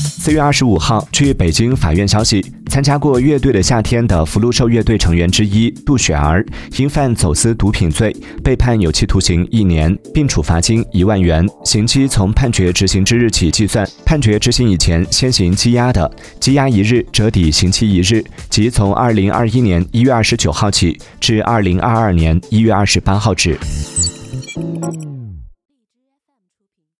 四月二十五号据北京法院消息参加过乐队的夏天的福禄寿乐队成员之一杜雪儿因犯走私毒品罪被判有期徒刑一年并处罚金一万元。刑期从判决执行之日起计算判决执行以前先行羁押的羁押一日折抵刑期一日即从二零二一年一月二十九号起至二零二二年一月二十八号止